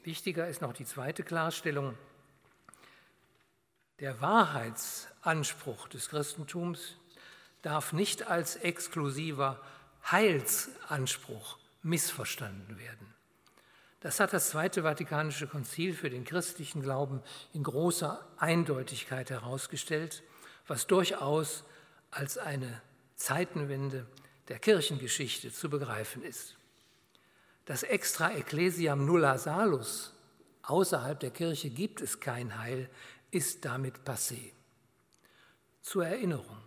Wichtiger ist noch die zweite Klarstellung. Der Wahrheitsanspruch des Christentums darf nicht als exklusiver Heilsanspruch missverstanden werden. Das hat das Zweite Vatikanische Konzil für den christlichen Glauben in großer Eindeutigkeit herausgestellt, was durchaus als eine Zeitenwende der Kirchengeschichte zu begreifen ist. Das Extra Ecclesiam nulla salus, außerhalb der Kirche gibt es kein Heil, ist damit passé. Zur Erinnerung.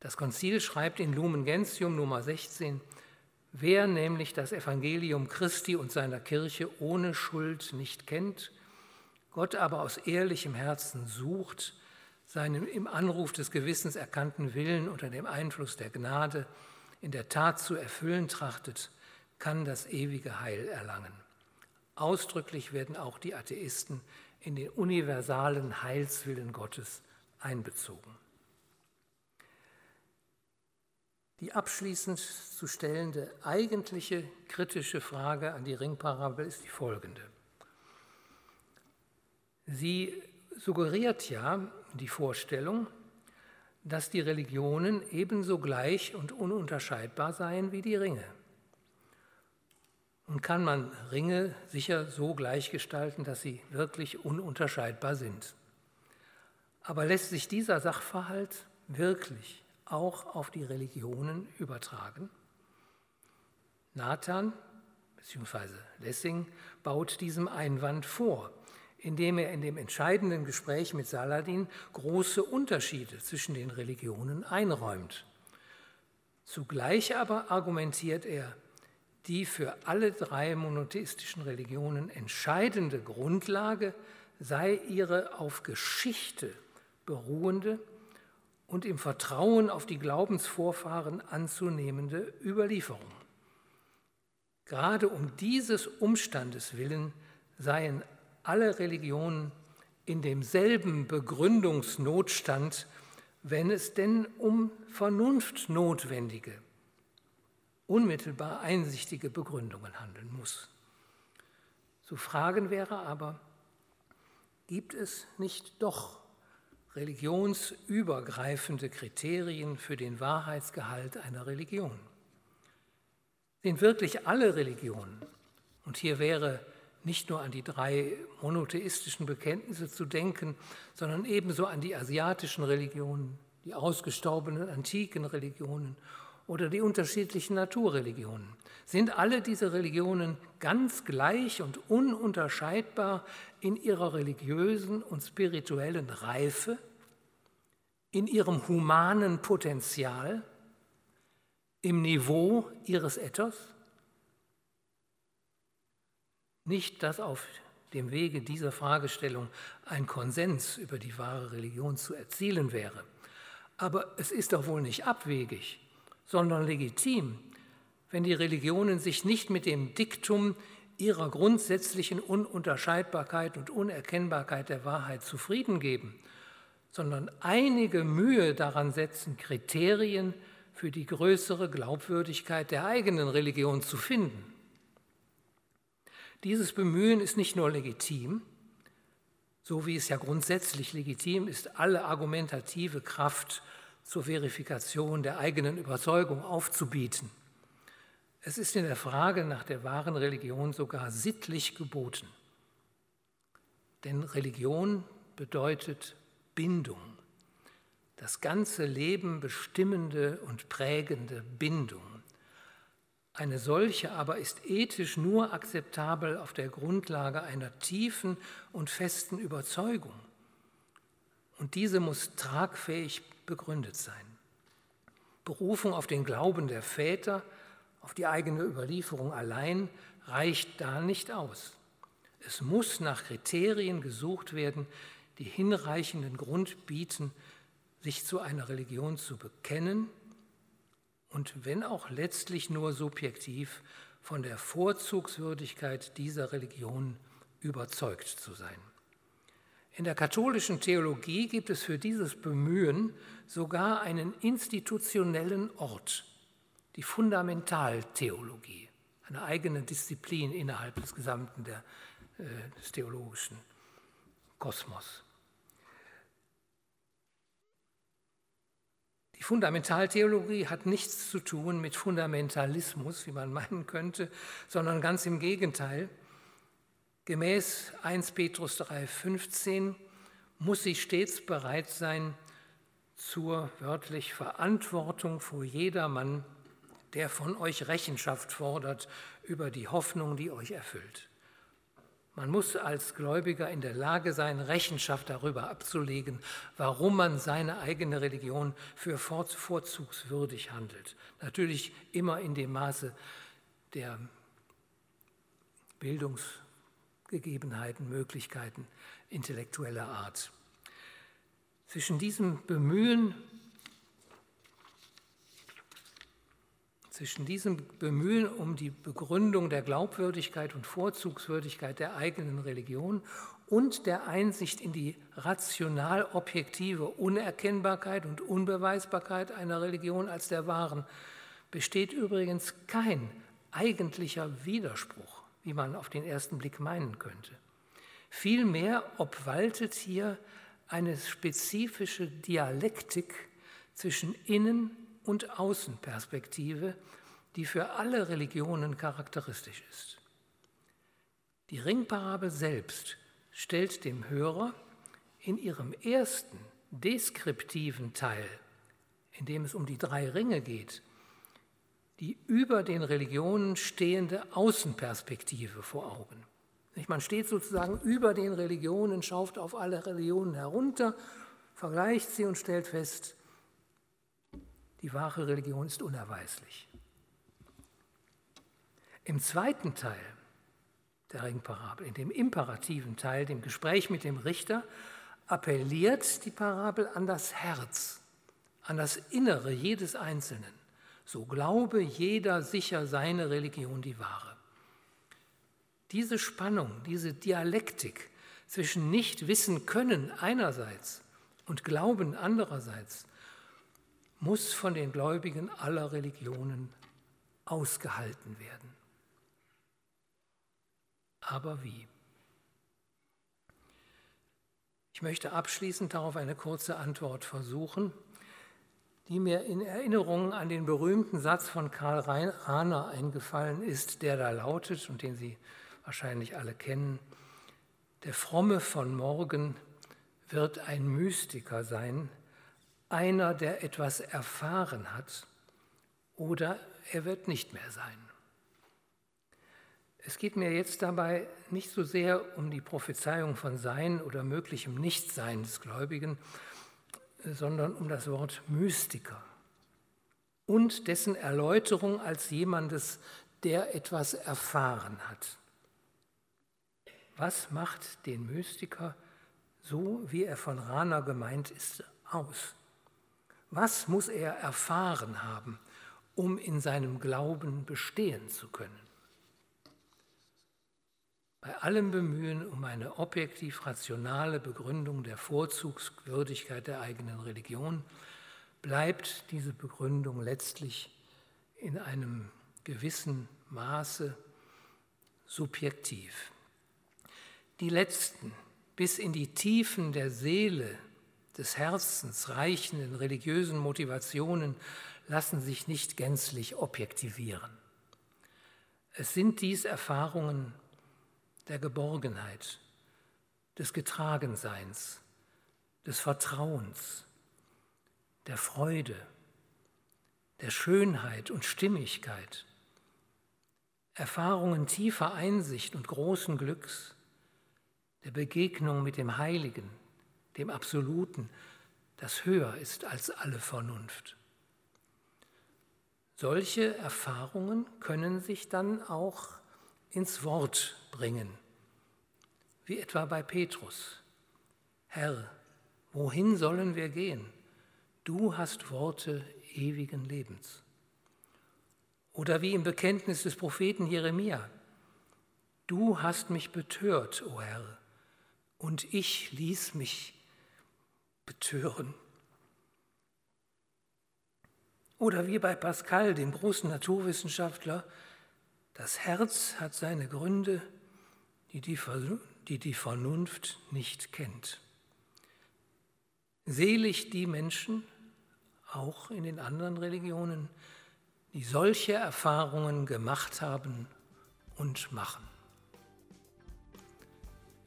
Das Konzil schreibt in Lumen Gentium Nummer 16, wer nämlich das Evangelium Christi und seiner Kirche ohne Schuld nicht kennt, Gott aber aus ehrlichem Herzen sucht, seinen im Anruf des Gewissens erkannten Willen unter dem Einfluss der Gnade in der Tat zu erfüllen trachtet, kann das ewige Heil erlangen. Ausdrücklich werden auch die Atheisten in den universalen Heilswillen Gottes einbezogen. Die abschließend zu stellende eigentliche kritische Frage an die Ringparabel ist die folgende. Sie suggeriert ja die Vorstellung, dass die Religionen ebenso gleich und ununterscheidbar seien wie die Ringe. Und kann man Ringe sicher so gleichgestalten, dass sie wirklich ununterscheidbar sind. Aber lässt sich dieser Sachverhalt wirklich auch auf die Religionen übertragen? Nathan bzw. Lessing baut diesem Einwand vor indem er in dem entscheidenden Gespräch mit Saladin große Unterschiede zwischen den Religionen einräumt. Zugleich aber argumentiert er, die für alle drei monotheistischen Religionen entscheidende Grundlage sei ihre auf Geschichte beruhende und im Vertrauen auf die Glaubensvorfahren anzunehmende Überlieferung. Gerade um dieses Umstandes willen seien alle Religionen in demselben Begründungsnotstand, wenn es denn um vernunftnotwendige, unmittelbar einsichtige Begründungen handeln muss. Zu fragen wäre aber, gibt es nicht doch religionsübergreifende Kriterien für den Wahrheitsgehalt einer Religion? Sind wirklich alle Religionen, und hier wäre nicht nur an die drei monotheistischen Bekenntnisse zu denken, sondern ebenso an die asiatischen Religionen, die ausgestorbenen antiken Religionen oder die unterschiedlichen Naturreligionen. Sind alle diese Religionen ganz gleich und ununterscheidbar in ihrer religiösen und spirituellen Reife, in ihrem humanen Potenzial, im Niveau ihres Ethos? Nicht, dass auf dem Wege dieser Fragestellung ein Konsens über die wahre Religion zu erzielen wäre. Aber es ist doch wohl nicht abwegig, sondern legitim, wenn die Religionen sich nicht mit dem Diktum ihrer grundsätzlichen Ununterscheidbarkeit und Unerkennbarkeit der Wahrheit zufrieden geben, sondern einige Mühe daran setzen, Kriterien für die größere Glaubwürdigkeit der eigenen Religion zu finden. Dieses Bemühen ist nicht nur legitim, so wie es ja grundsätzlich legitim ist, alle argumentative Kraft zur Verifikation der eigenen Überzeugung aufzubieten. Es ist in der Frage nach der wahren Religion sogar sittlich geboten. Denn Religion bedeutet Bindung, das ganze Leben bestimmende und prägende Bindung. Eine solche aber ist ethisch nur akzeptabel auf der Grundlage einer tiefen und festen Überzeugung. Und diese muss tragfähig begründet sein. Berufung auf den Glauben der Väter, auf die eigene Überlieferung allein reicht da nicht aus. Es muss nach Kriterien gesucht werden, die hinreichenden Grund bieten, sich zu einer Religion zu bekennen und wenn auch letztlich nur subjektiv von der Vorzugswürdigkeit dieser Religion überzeugt zu sein. In der katholischen Theologie gibt es für dieses Bemühen sogar einen institutionellen Ort, die Fundamentaltheologie, eine eigene Disziplin innerhalb des gesamten der, äh, des theologischen Kosmos. Fundamentaltheologie hat nichts zu tun mit Fundamentalismus, wie man *laughs* meinen könnte, sondern ganz im Gegenteil. Gemäß 1 Petrus 3,15 muss sie stets bereit sein zur wörtlich Verantwortung vor jedermann, der von euch Rechenschaft fordert über die Hoffnung, die euch erfüllt. Man muss als Gläubiger in der Lage sein, Rechenschaft darüber abzulegen, warum man seine eigene Religion für vorzugswürdig handelt. Natürlich immer in dem Maße der Bildungsgegebenheiten, Möglichkeiten intellektueller Art. Zwischen diesem Bemühen zwischen diesem Bemühen um die Begründung der Glaubwürdigkeit und Vorzugswürdigkeit der eigenen Religion und der Einsicht in die rational objektive Unerkennbarkeit und Unbeweisbarkeit einer Religion als der wahren besteht übrigens kein eigentlicher Widerspruch, wie man auf den ersten Blick meinen könnte. Vielmehr obwaltet hier eine spezifische Dialektik zwischen Innen- und Außenperspektive, die für alle Religionen charakteristisch ist. Die Ringparabel selbst stellt dem Hörer in ihrem ersten deskriptiven Teil, in dem es um die drei Ringe geht, die über den Religionen stehende Außenperspektive vor Augen. Man steht sozusagen über den Religionen, schaut auf alle Religionen herunter, vergleicht sie und stellt fest, die wahre Religion ist unerweislich. Im zweiten Teil der Ringparabel, in dem imperativen Teil, dem Gespräch mit dem Richter, appelliert die Parabel an das Herz, an das Innere jedes Einzelnen. So glaube jeder sicher seine Religion die wahre. Diese Spannung, diese Dialektik zwischen Nicht-Wissen können einerseits und Glauben andererseits muss von den Gläubigen aller Religionen ausgehalten werden. Aber wie? Ich möchte abschließend darauf eine kurze Antwort versuchen, die mir in Erinnerung an den berühmten Satz von Karl Rahner eingefallen ist, der da lautet und den Sie wahrscheinlich alle kennen. Der Fromme von morgen wird ein Mystiker sein, einer, der etwas erfahren hat, oder er wird nicht mehr sein. Es geht mir jetzt dabei nicht so sehr um die Prophezeiung von Sein oder möglichem Nichtsein des Gläubigen, sondern um das Wort Mystiker und dessen Erläuterung als jemandes, der etwas erfahren hat. Was macht den Mystiker, so wie er von Rana gemeint ist, aus? Was muss er erfahren haben, um in seinem Glauben bestehen zu können? Bei allem Bemühen um eine objektiv rationale Begründung der Vorzugswürdigkeit der eigenen Religion bleibt diese Begründung letztlich in einem gewissen Maße subjektiv. Die letzten bis in die Tiefen der Seele, des Herzens reichenden religiösen Motivationen lassen sich nicht gänzlich objektivieren. Es sind dies Erfahrungen der Geborgenheit, des Getragenseins, des Vertrauens, der Freude, der Schönheit und Stimmigkeit, Erfahrungen tiefer Einsicht und großen Glücks, der Begegnung mit dem Heiligen, dem Absoluten, das höher ist als alle Vernunft. Solche Erfahrungen können sich dann auch ins Wort bringen, wie etwa bei Petrus. Herr, wohin sollen wir gehen? Du hast Worte ewigen Lebens. Oder wie im Bekenntnis des Propheten Jeremia. Du hast mich betört, o Herr, und ich ließ mich betören. Oder wie bei Pascal, dem großen Naturwissenschaftler, das Herz hat seine Gründe, die die, Vernunft nicht kennt. Selig die Menschen, auch in den anderen Religionen, die solche Erfahrungen gemacht haben und machen.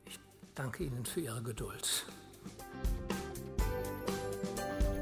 Ich danke Ihnen für Ihre Geduld.